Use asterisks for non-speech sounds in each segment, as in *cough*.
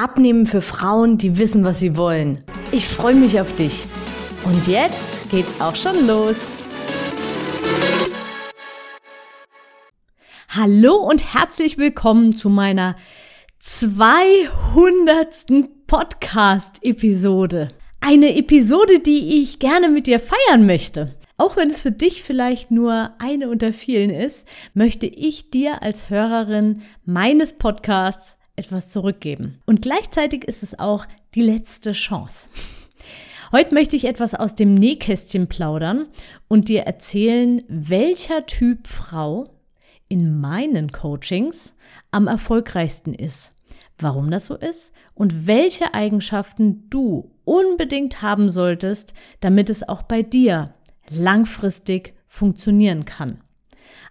Abnehmen für Frauen, die wissen, was sie wollen. Ich freue mich auf dich. Und jetzt geht's auch schon los. Hallo und herzlich willkommen zu meiner 200. Podcast-Episode. Eine Episode, die ich gerne mit dir feiern möchte. Auch wenn es für dich vielleicht nur eine unter vielen ist, möchte ich dir als Hörerin meines Podcasts etwas zurückgeben. Und gleichzeitig ist es auch die letzte Chance. Heute möchte ich etwas aus dem Nähkästchen plaudern und dir erzählen, welcher Typ Frau in meinen Coachings am erfolgreichsten ist, warum das so ist und welche Eigenschaften du unbedingt haben solltest, damit es auch bei dir langfristig funktionieren kann.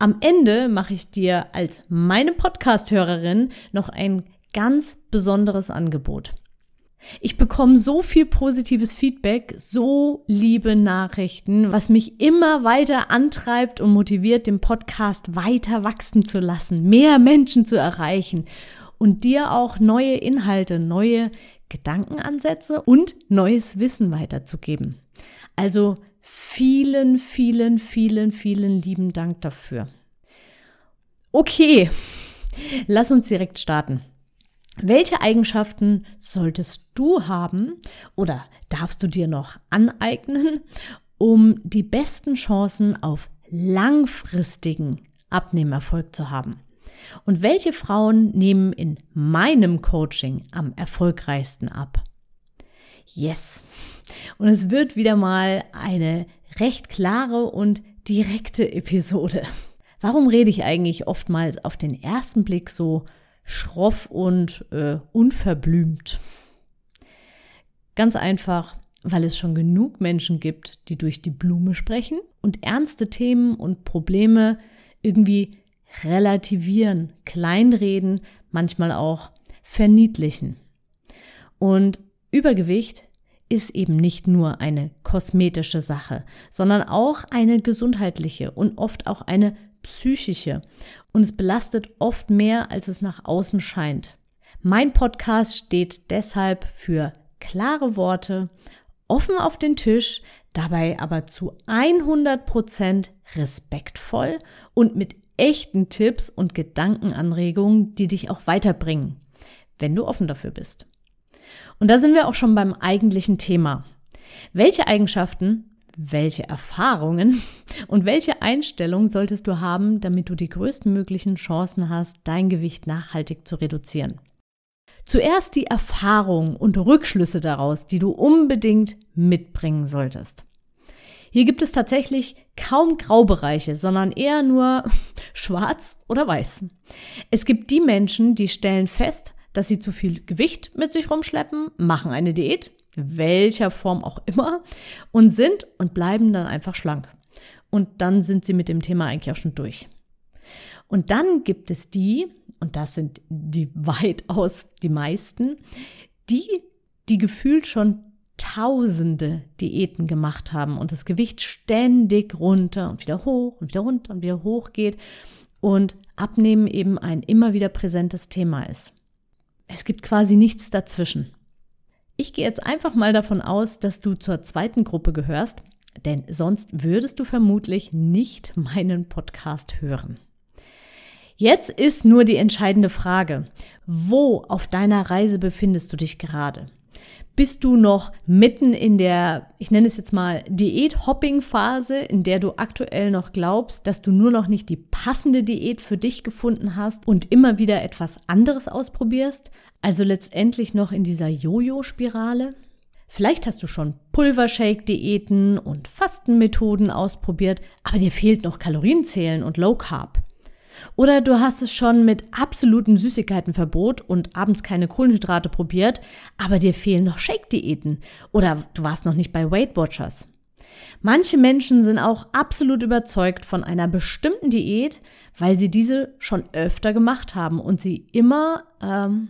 Am Ende mache ich dir als meine Podcast-Hörerin noch ein ganz besonderes Angebot. Ich bekomme so viel positives Feedback, so liebe Nachrichten, was mich immer weiter antreibt und motiviert, den Podcast weiter wachsen zu lassen, mehr Menschen zu erreichen und dir auch neue Inhalte, neue Gedankenansätze und neues Wissen weiterzugeben. Also vielen, vielen, vielen, vielen lieben Dank dafür. Okay, lass uns direkt starten. Welche Eigenschaften solltest du haben oder darfst du dir noch aneignen, um die besten Chancen auf langfristigen Abnehmerfolg zu haben? Und welche Frauen nehmen in meinem Coaching am erfolgreichsten ab? Yes. Und es wird wieder mal eine recht klare und direkte Episode. Warum rede ich eigentlich oftmals auf den ersten Blick so schroff und äh, unverblümt. Ganz einfach, weil es schon genug Menschen gibt, die durch die Blume sprechen und ernste Themen und Probleme irgendwie relativieren, kleinreden, manchmal auch verniedlichen. Und Übergewicht ist eben nicht nur eine kosmetische Sache, sondern auch eine gesundheitliche und oft auch eine psychische und es belastet oft mehr, als es nach außen scheint. Mein Podcast steht deshalb für klare Worte, offen auf den Tisch, dabei aber zu 100 Prozent respektvoll und mit echten Tipps und Gedankenanregungen, die dich auch weiterbringen, wenn du offen dafür bist. Und da sind wir auch schon beim eigentlichen Thema. Welche Eigenschaften welche Erfahrungen und welche Einstellung solltest du haben, damit du die größtmöglichen Chancen hast, dein Gewicht nachhaltig zu reduzieren. Zuerst die Erfahrung und Rückschlüsse daraus, die du unbedingt mitbringen solltest. Hier gibt es tatsächlich kaum Graubereiche, sondern eher nur *laughs* schwarz oder weiß. Es gibt die Menschen, die stellen fest, dass sie zu viel Gewicht mit sich rumschleppen, machen eine Diät, welcher Form auch immer, und sind und bleiben dann einfach schlank. Und dann sind sie mit dem Thema eigentlich auch schon durch. Und dann gibt es die, und das sind die *laughs* weitaus die meisten, die, die gefühlt schon tausende Diäten gemacht haben und das Gewicht ständig runter und wieder hoch und wieder runter und wieder hoch geht und Abnehmen eben ein immer wieder präsentes Thema ist. Es gibt quasi nichts dazwischen. Ich gehe jetzt einfach mal davon aus, dass du zur zweiten Gruppe gehörst, denn sonst würdest du vermutlich nicht meinen Podcast hören. Jetzt ist nur die entscheidende Frage, wo auf deiner Reise befindest du dich gerade? Bist du noch mitten in der, ich nenne es jetzt mal, Diät-Hopping-Phase, in der du aktuell noch glaubst, dass du nur noch nicht die passende Diät für dich gefunden hast und immer wieder etwas anderes ausprobierst? Also letztendlich noch in dieser Jojo-Spirale? Vielleicht hast du schon Pulvershake-Diäten und Fastenmethoden ausprobiert, aber dir fehlt noch Kalorienzählen und Low Carb. Oder du hast es schon mit absolutem Süßigkeitenverbot und abends keine Kohlenhydrate probiert, aber dir fehlen noch Shake-Diäten. Oder du warst noch nicht bei Weight Watchers. Manche Menschen sind auch absolut überzeugt von einer bestimmten Diät, weil sie diese schon öfter gemacht haben und sie immer, ähm,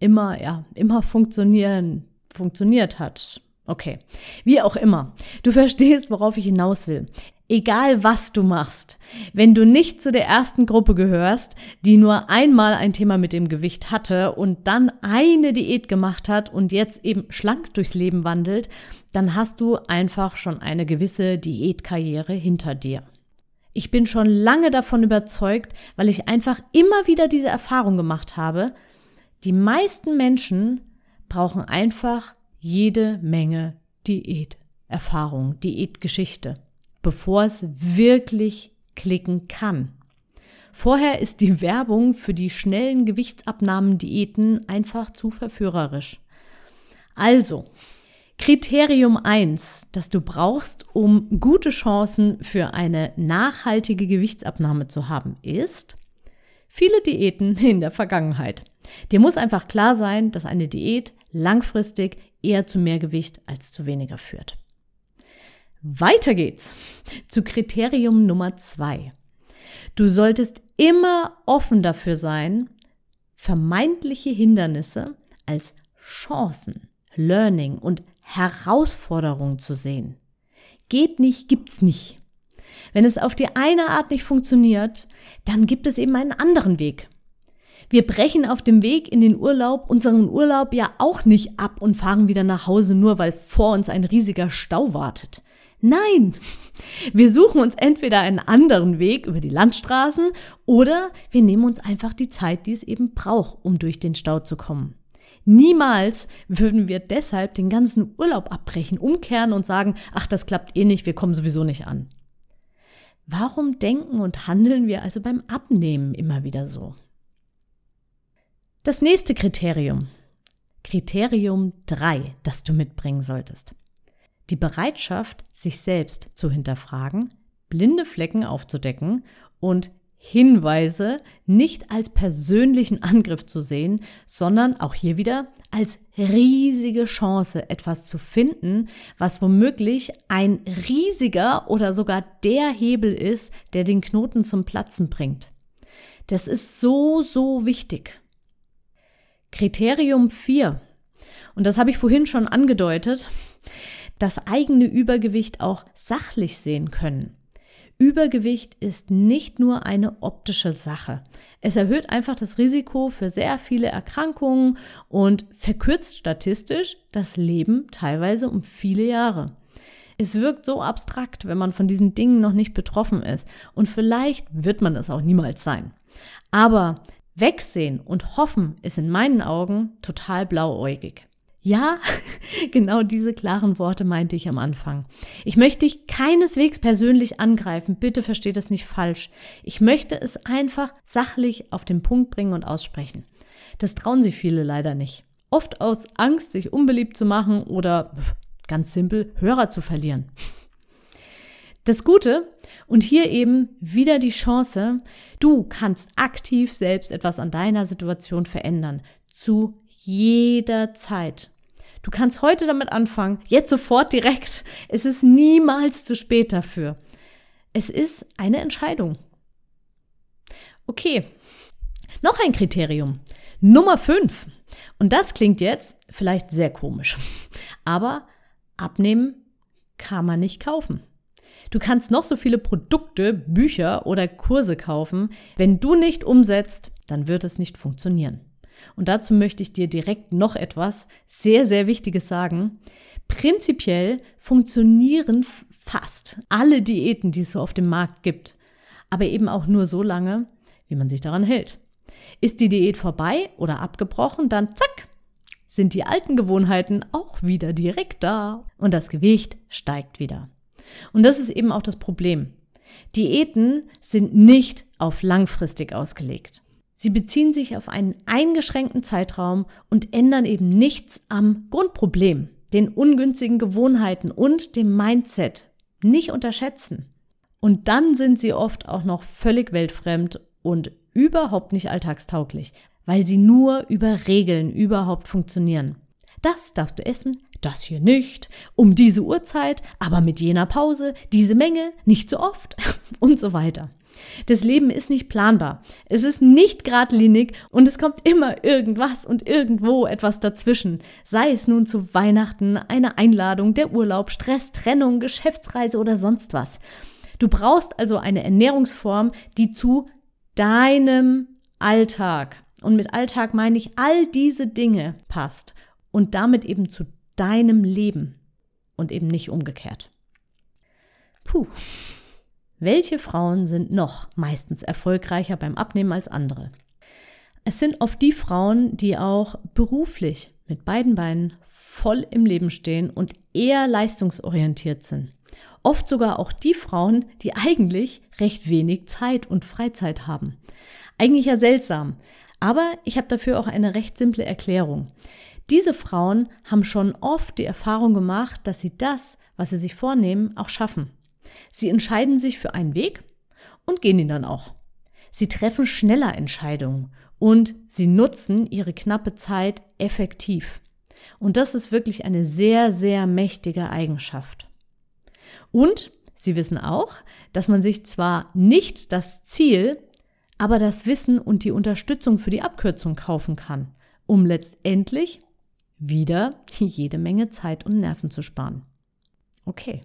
immer, ja, immer funktionieren, funktioniert hat. Okay, wie auch immer. Du verstehst, worauf ich hinaus will. Egal was du machst, wenn du nicht zu der ersten Gruppe gehörst, die nur einmal ein Thema mit dem Gewicht hatte und dann eine Diät gemacht hat und jetzt eben schlank durchs Leben wandelt, dann hast du einfach schon eine gewisse Diätkarriere hinter dir. Ich bin schon lange davon überzeugt, weil ich einfach immer wieder diese Erfahrung gemacht habe. Die meisten Menschen brauchen einfach jede Menge Diäterfahrung, Diätgeschichte, bevor es wirklich klicken kann. Vorher ist die Werbung für die schnellen Gewichtsabnahmen-Diäten einfach zu verführerisch. Also, Kriterium 1, das du brauchst, um gute Chancen für eine nachhaltige Gewichtsabnahme zu haben, ist viele Diäten in der Vergangenheit. Dir muss einfach klar sein, dass eine Diät langfristig eher zu mehr Gewicht als zu weniger führt. Weiter geht's zu Kriterium Nummer 2. Du solltest immer offen dafür sein, vermeintliche Hindernisse als Chancen, Learning und Herausforderung zu sehen. Geht nicht, gibt's nicht. Wenn es auf die eine Art nicht funktioniert, dann gibt es eben einen anderen Weg. Wir brechen auf dem Weg in den Urlaub unseren Urlaub ja auch nicht ab und fahren wieder nach Hause, nur weil vor uns ein riesiger Stau wartet. Nein, wir suchen uns entweder einen anderen Weg über die Landstraßen oder wir nehmen uns einfach die Zeit, die es eben braucht, um durch den Stau zu kommen. Niemals würden wir deshalb den ganzen Urlaub abbrechen, umkehren und sagen, ach, das klappt eh nicht, wir kommen sowieso nicht an. Warum denken und handeln wir also beim Abnehmen immer wieder so? Das nächste Kriterium. Kriterium 3, das du mitbringen solltest. Die Bereitschaft, sich selbst zu hinterfragen, blinde Flecken aufzudecken und Hinweise nicht als persönlichen Angriff zu sehen, sondern auch hier wieder als riesige Chance, etwas zu finden, was womöglich ein riesiger oder sogar der Hebel ist, der den Knoten zum Platzen bringt. Das ist so, so wichtig. Kriterium 4. Und das habe ich vorhin schon angedeutet, das eigene Übergewicht auch sachlich sehen können. Übergewicht ist nicht nur eine optische Sache. Es erhöht einfach das Risiko für sehr viele Erkrankungen und verkürzt statistisch das Leben teilweise um viele Jahre. Es wirkt so abstrakt, wenn man von diesen Dingen noch nicht betroffen ist. Und vielleicht wird man es auch niemals sein. Aber wegsehen und hoffen ist in meinen Augen total blauäugig. Ja, *laughs* genau diese klaren Worte meinte ich am Anfang. Ich möchte dich keineswegs persönlich angreifen, bitte versteht es nicht falsch. Ich möchte es einfach sachlich auf den Punkt bringen und aussprechen. Das trauen sich viele leider nicht. Oft aus Angst, sich unbeliebt zu machen oder ganz simpel Hörer zu verlieren. Das Gute und hier eben wieder die Chance, du kannst aktiv selbst etwas an deiner Situation verändern. Zu jeder Zeit. Du kannst heute damit anfangen, jetzt sofort direkt. Es ist niemals zu spät dafür. Es ist eine Entscheidung. Okay, noch ein Kriterium. Nummer 5. Und das klingt jetzt vielleicht sehr komisch. Aber abnehmen kann man nicht kaufen. Du kannst noch so viele Produkte, Bücher oder Kurse kaufen. Wenn du nicht umsetzt, dann wird es nicht funktionieren. Und dazu möchte ich dir direkt noch etwas sehr, sehr Wichtiges sagen. Prinzipiell funktionieren fast alle Diäten, die es so auf dem Markt gibt, aber eben auch nur so lange, wie man sich daran hält. Ist die Diät vorbei oder abgebrochen, dann zack, sind die alten Gewohnheiten auch wieder direkt da und das Gewicht steigt wieder. Und das ist eben auch das Problem. Diäten sind nicht auf langfristig ausgelegt. Sie beziehen sich auf einen eingeschränkten Zeitraum und ändern eben nichts am Grundproblem, den ungünstigen Gewohnheiten und dem Mindset. Nicht unterschätzen. Und dann sind sie oft auch noch völlig weltfremd und überhaupt nicht alltagstauglich, weil sie nur über Regeln überhaupt funktionieren. Das darfst du essen, das hier nicht, um diese Uhrzeit, aber mit jener Pause, diese Menge, nicht so oft *laughs* und so weiter. Das Leben ist nicht planbar. Es ist nicht geradlinig und es kommt immer irgendwas und irgendwo etwas dazwischen. Sei es nun zu Weihnachten, eine Einladung, der Urlaub, Stress, Trennung, Geschäftsreise oder sonst was. Du brauchst also eine Ernährungsform, die zu deinem Alltag, und mit Alltag meine ich all diese Dinge passt und damit eben zu deinem Leben und eben nicht umgekehrt. Puh. Welche Frauen sind noch meistens erfolgreicher beim Abnehmen als andere? Es sind oft die Frauen, die auch beruflich mit beiden Beinen voll im Leben stehen und eher leistungsorientiert sind. Oft sogar auch die Frauen, die eigentlich recht wenig Zeit und Freizeit haben. Eigentlich ja seltsam, aber ich habe dafür auch eine recht simple Erklärung. Diese Frauen haben schon oft die Erfahrung gemacht, dass sie das, was sie sich vornehmen, auch schaffen. Sie entscheiden sich für einen Weg und gehen ihn dann auch. Sie treffen schneller Entscheidungen und sie nutzen ihre knappe Zeit effektiv. Und das ist wirklich eine sehr, sehr mächtige Eigenschaft. Und sie wissen auch, dass man sich zwar nicht das Ziel, aber das Wissen und die Unterstützung für die Abkürzung kaufen kann, um letztendlich wieder *laughs* jede Menge Zeit und Nerven zu sparen. Okay.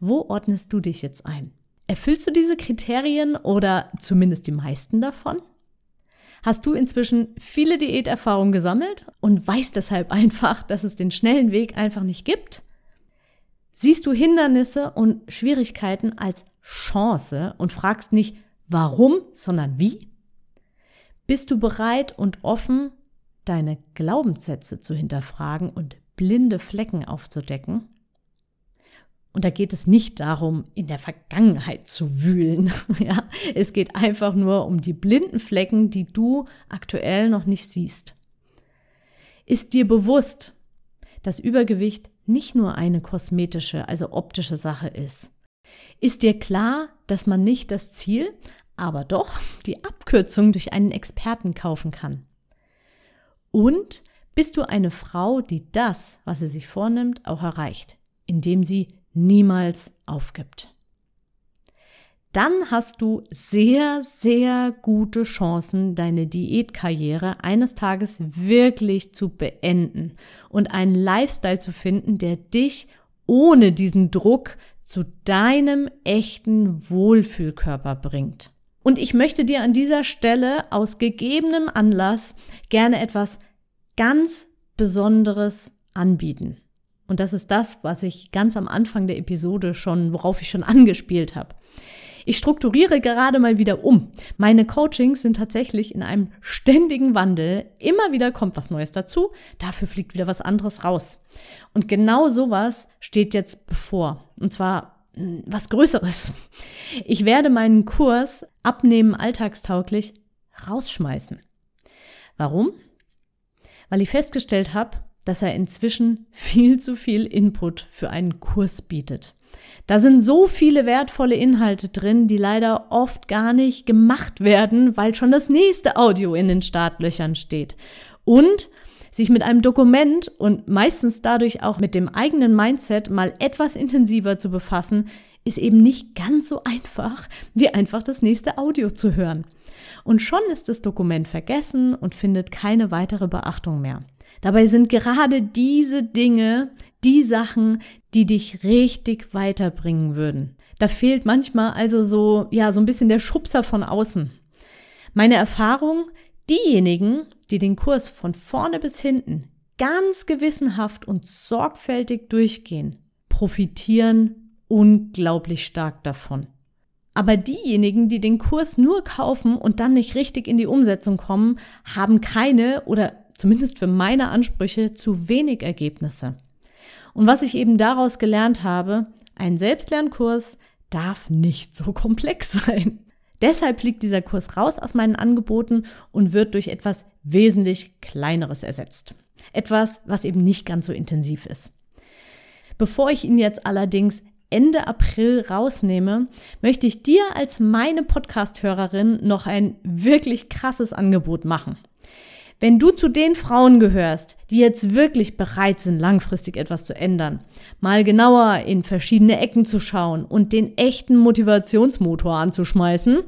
Wo ordnest du dich jetzt ein? Erfüllst du diese Kriterien oder zumindest die meisten davon? Hast du inzwischen viele Diäterfahrungen gesammelt und weißt deshalb einfach, dass es den schnellen Weg einfach nicht gibt? Siehst du Hindernisse und Schwierigkeiten als Chance und fragst nicht warum, sondern wie? Bist du bereit und offen, deine Glaubenssätze zu hinterfragen und blinde Flecken aufzudecken? Und da geht es nicht darum, in der Vergangenheit zu wühlen. *laughs* ja, es geht einfach nur um die blinden Flecken, die du aktuell noch nicht siehst. Ist dir bewusst, dass Übergewicht nicht nur eine kosmetische, also optische Sache ist? Ist dir klar, dass man nicht das Ziel, aber doch die Abkürzung durch einen Experten kaufen kann? Und bist du eine Frau, die das, was sie sich vornimmt, auch erreicht, indem sie niemals aufgibt. Dann hast du sehr, sehr gute Chancen, deine Diätkarriere eines Tages wirklich zu beenden und einen Lifestyle zu finden, der dich ohne diesen Druck zu deinem echten Wohlfühlkörper bringt. Und ich möchte dir an dieser Stelle aus gegebenem Anlass gerne etwas ganz Besonderes anbieten. Und das ist das, was ich ganz am Anfang der Episode schon, worauf ich schon angespielt habe. Ich strukturiere gerade mal wieder um. Meine Coachings sind tatsächlich in einem ständigen Wandel. Immer wieder kommt was Neues dazu, dafür fliegt wieder was anderes raus. Und genau sowas steht jetzt bevor. Und zwar hm, was Größeres. Ich werde meinen Kurs Abnehmen alltagstauglich rausschmeißen. Warum? Weil ich festgestellt habe, dass er inzwischen viel zu viel Input für einen Kurs bietet. Da sind so viele wertvolle Inhalte drin, die leider oft gar nicht gemacht werden, weil schon das nächste Audio in den Startlöchern steht. Und sich mit einem Dokument und meistens dadurch auch mit dem eigenen Mindset mal etwas intensiver zu befassen, ist eben nicht ganz so einfach, wie einfach das nächste Audio zu hören. Und schon ist das Dokument vergessen und findet keine weitere Beachtung mehr. Dabei sind gerade diese Dinge die Sachen, die dich richtig weiterbringen würden. Da fehlt manchmal also so, ja, so ein bisschen der Schubser von außen. Meine Erfahrung, diejenigen, die den Kurs von vorne bis hinten ganz gewissenhaft und sorgfältig durchgehen, profitieren unglaublich stark davon. Aber diejenigen, die den Kurs nur kaufen und dann nicht richtig in die Umsetzung kommen, haben keine oder zumindest für meine Ansprüche, zu wenig Ergebnisse. Und was ich eben daraus gelernt habe, ein Selbstlernkurs darf nicht so komplex sein. Deshalb fliegt dieser Kurs raus aus meinen Angeboten und wird durch etwas wesentlich kleineres ersetzt. Etwas, was eben nicht ganz so intensiv ist. Bevor ich ihn jetzt allerdings Ende April rausnehme, möchte ich dir als meine Podcast-Hörerin noch ein wirklich krasses Angebot machen. Wenn du zu den Frauen gehörst, die jetzt wirklich bereit sind, langfristig etwas zu ändern, mal genauer in verschiedene Ecken zu schauen und den echten Motivationsmotor anzuschmeißen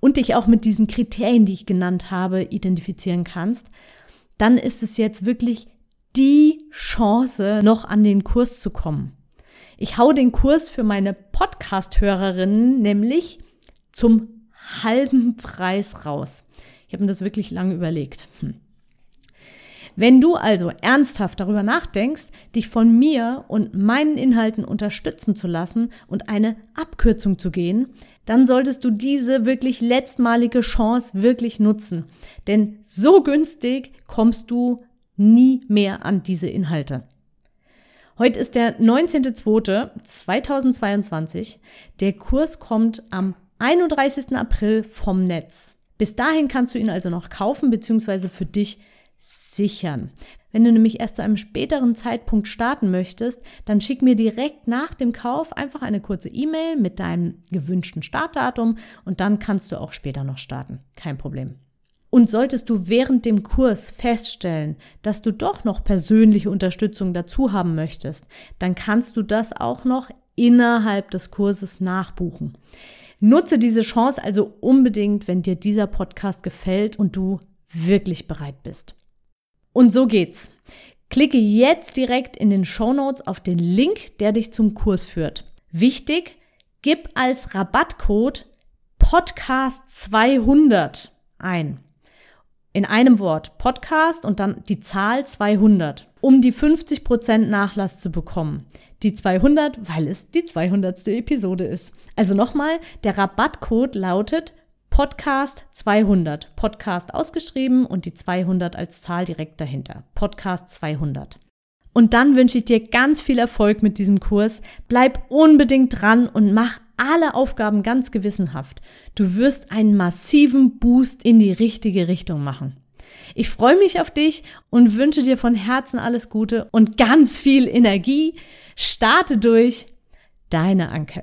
und dich auch mit diesen Kriterien, die ich genannt habe, identifizieren kannst, dann ist es jetzt wirklich die Chance, noch an den Kurs zu kommen. Ich hau den Kurs für meine Podcast-Hörerinnen nämlich zum halben Preis raus. Ich habe mir das wirklich lange überlegt. Hm. Wenn du also ernsthaft darüber nachdenkst, dich von mir und meinen Inhalten unterstützen zu lassen und eine Abkürzung zu gehen, dann solltest du diese wirklich letztmalige Chance wirklich nutzen. Denn so günstig kommst du nie mehr an diese Inhalte. Heute ist der 19.02.2022. Der Kurs kommt am 31. April vom Netz. Bis dahin kannst du ihn also noch kaufen bzw. für dich sichern. Wenn du nämlich erst zu einem späteren Zeitpunkt starten möchtest, dann schick mir direkt nach dem Kauf einfach eine kurze E-Mail mit deinem gewünschten Startdatum und dann kannst du auch später noch starten. Kein Problem. Und solltest du während dem Kurs feststellen, dass du doch noch persönliche Unterstützung dazu haben möchtest, dann kannst du das auch noch innerhalb des Kurses nachbuchen. Nutze diese Chance also unbedingt, wenn dir dieser Podcast gefällt und du wirklich bereit bist. Und so geht's. Klicke jetzt direkt in den Show Notes auf den Link, der dich zum Kurs führt. Wichtig, gib als Rabattcode Podcast 200 ein. In einem Wort Podcast und dann die Zahl 200, um die 50% Nachlass zu bekommen. Die 200, weil es die 200. Episode ist. Also nochmal, der Rabattcode lautet Podcast 200. Podcast ausgeschrieben und die 200 als Zahl direkt dahinter. Podcast 200. Und dann wünsche ich dir ganz viel Erfolg mit diesem Kurs. Bleib unbedingt dran und mach alle Aufgaben ganz gewissenhaft. Du wirst einen massiven Boost in die richtige Richtung machen. Ich freue mich auf dich und wünsche dir von Herzen alles Gute und ganz viel Energie. Starte durch. Deine Anke.